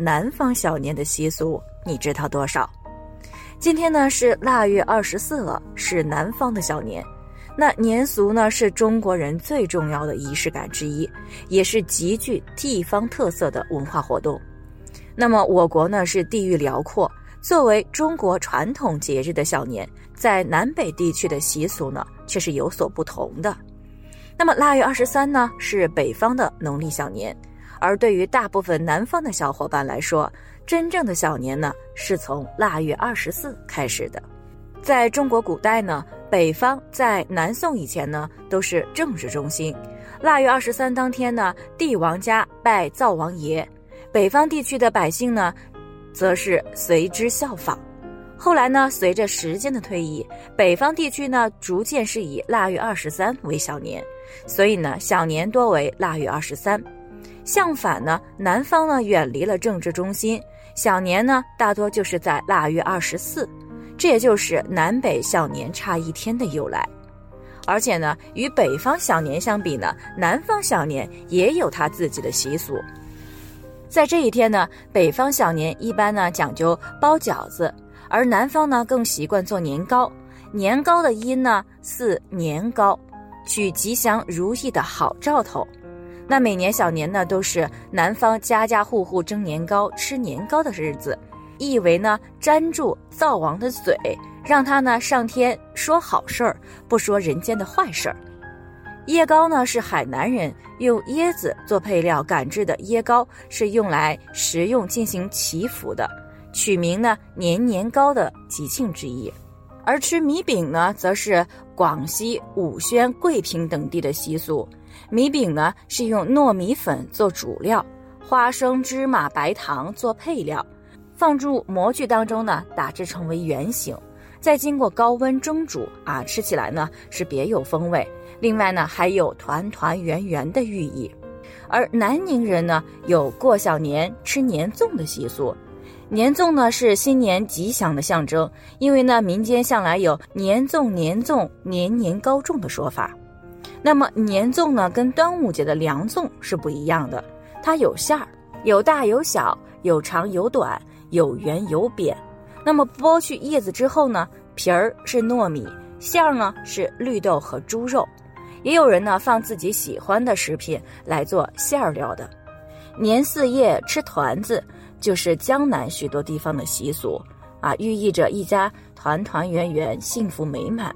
南方小年的习俗，你知道多少？今天呢是腊月二十四了，是南方的小年。那年俗呢是中国人最重要的仪式感之一，也是极具地方特色的文化活动。那么我国呢是地域辽阔，作为中国传统节日的小年，在南北地区的习俗呢却是有所不同的。那么腊月二十三呢是北方的农历小年。而对于大部分南方的小伙伴来说，真正的小年呢，是从腊月二十四开始的。在中国古代呢，北方在南宋以前呢，都是政治中心。腊月二十三当天呢，帝王家拜灶王爷，北方地区的百姓呢，则是随之效仿。后来呢，随着时间的推移，北方地区呢，逐渐是以腊月二十三为小年，所以呢，小年多为腊月二十三。相反呢，南方呢远离了政治中心，小年呢大多就是在腊月二十四，这也就是南北小年差一天的由来。而且呢，与北方小年相比呢，南方小年也有他自己的习俗。在这一天呢，北方小年一般呢讲究包饺子，而南方呢更习惯做年糕。年糕的音呢似年糕，取吉祥如意的好兆头。那每年小年呢，都是南方家家户户蒸年糕、吃年糕的日子，意为呢粘住灶王的嘴，让他呢上天说好事儿，不说人间的坏事儿。椰糕呢是海南人用椰子做配料赶制的椰糕，是用来食用进行祈福的，取名呢年年糕的吉庆之意。而吃米饼呢，则是广西武宣、桂平等地的习俗。米饼呢是用糯米粉做主料，花生、芝麻、白糖做配料，放入模具当中呢，打制成为圆形，再经过高温蒸煮啊，吃起来呢是别有风味。另外呢，还有团团圆圆的寓意。而南宁人呢有过小年吃年粽的习俗，年粽呢是新年吉祥的象征，因为呢民间向来有年粽年粽年年高中的说法。那么年粽呢，跟端午节的凉粽是不一样的，它有馅儿，有大有小，有长有短，有圆有扁。那么剥去叶子之后呢，皮儿是糯米，馅儿呢是绿豆和猪肉。也有人呢放自己喜欢的食品来做馅儿料的。年四夜吃团子，就是江南许多地方的习俗啊，寓意着一家团团圆圆，幸福美满。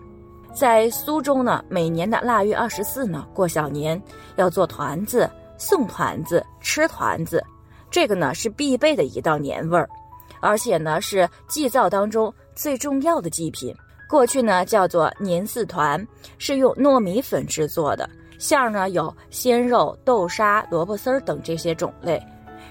在苏州呢，每年的腊月二十四呢，过小年要做团子、送团子、吃团子，这个呢是必备的一道年味儿，而且呢是祭灶当中最重要的祭品。过去呢叫做年四团，是用糯米粉制作的，馅儿呢有鲜肉、豆沙、萝卜丝儿等这些种类。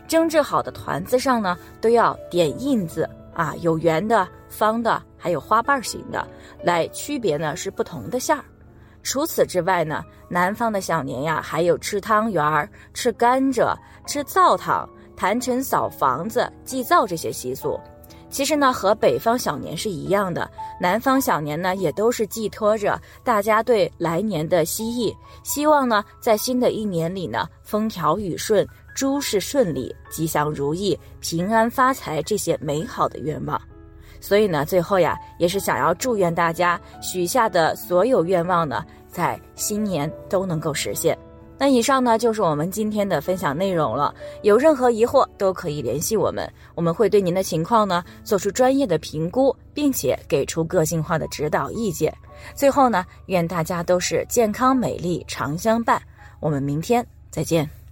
蒸制好的团子上呢都要点印子啊，有圆的、方的。还有花瓣型的，来区别呢是不同的馅儿。除此之外呢，南方的小年呀，还有吃汤圆儿、吃甘蔗、吃灶糖、坛尘扫房子、祭灶这些习俗。其实呢，和北方小年是一样的。南方小年呢，也都是寄托着大家对来年的希冀，希望呢，在新的一年里呢，风调雨顺、诸事顺利、吉祥如意、平安发财这些美好的愿望。所以呢，最后呀，也是想要祝愿大家许下的所有愿望呢，在新年都能够实现。那以上呢，就是我们今天的分享内容了。有任何疑惑都可以联系我们，我们会对您的情况呢做出专业的评估，并且给出个性化的指导意见。最后呢，愿大家都是健康美丽常相伴。我们明天再见。